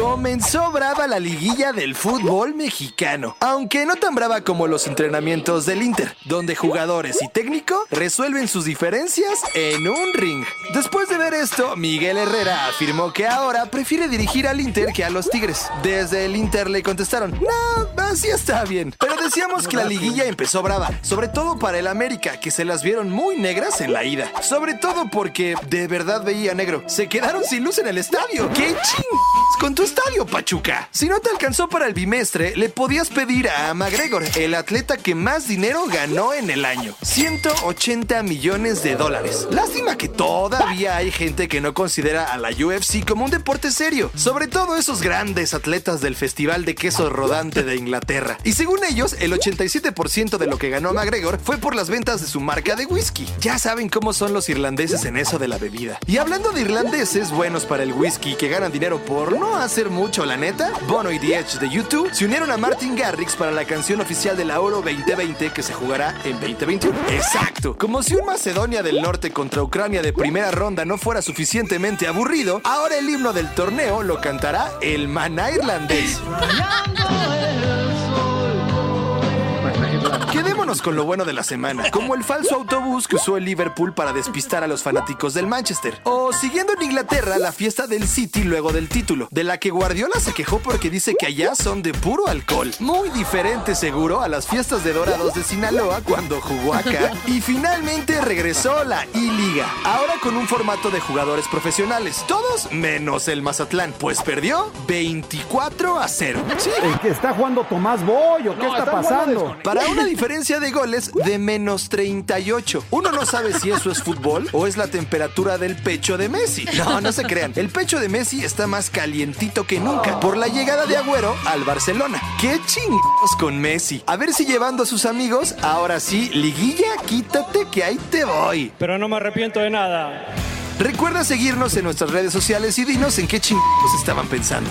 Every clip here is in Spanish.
Comenzó brava la liguilla del fútbol mexicano, aunque no tan brava como los entrenamientos del Inter, donde jugadores y técnico resuelven sus diferencias en un ring. Después de ver esto, Miguel Herrera afirmó que ahora prefiere dirigir al Inter que a los Tigres. Desde el Inter le contestaron, no, así está bien. Pero decíamos que la liguilla empezó brava, sobre todo para el América, que se las vieron muy negras en la ida. Sobre todo porque de verdad veía negro. Se quedaron sin luz en el estadio. ¡Qué ching! Con estadio, Pachuca. Si no te alcanzó para el bimestre, le podías pedir a McGregor, el atleta que más dinero ganó en el año. 180 millones de dólares. Lástima que todavía hay gente que no considera a la UFC como un deporte serio. Sobre todo esos grandes atletas del Festival de Queso Rodante de Inglaterra. Y según ellos, el 87% de lo que ganó McGregor fue por las ventas de su marca de whisky. Ya saben cómo son los irlandeses en eso de la bebida. Y hablando de irlandeses buenos para el whisky que ganan dinero por no hacer mucho, la neta, Bono y The Edge de YouTube se unieron a Martin Garrix para la canción oficial de la Euro 2020 que se jugará en 2021. Exacto. Como si un Macedonia del Norte contra Ucrania de primera ronda no fuera suficientemente aburrido, ahora el himno del torneo lo cantará el maná irlandés. Con lo bueno de la semana, como el falso autobús que usó el Liverpool para despistar a los fanáticos del Manchester. O siguiendo en Inglaterra la fiesta del City luego del título, de la que Guardiola se quejó porque dice que allá son de puro alcohol. Muy diferente seguro a las fiestas de Dorados de Sinaloa cuando jugó acá. Y finalmente regresó la I-Liga, ahora con un formato de jugadores profesionales, todos menos el Mazatlán, pues perdió 24 a 0. Sí, ¿El que está jugando Tomás Boy o qué está pasando? para una diferencia de goles de menos 38. Uno no sabe si eso es fútbol o es la temperatura del pecho de Messi. No, no se crean. El pecho de Messi está más calientito que nunca por la llegada de Agüero al Barcelona. ¡Qué chingados con Messi! A ver si llevando a sus amigos, ahora sí, liguilla, quítate que ahí te voy. Pero no me arrepiento de nada. Recuerda seguirnos en nuestras redes sociales y dinos en qué chingados estaban pensando.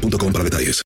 boostmobile.com para detalles.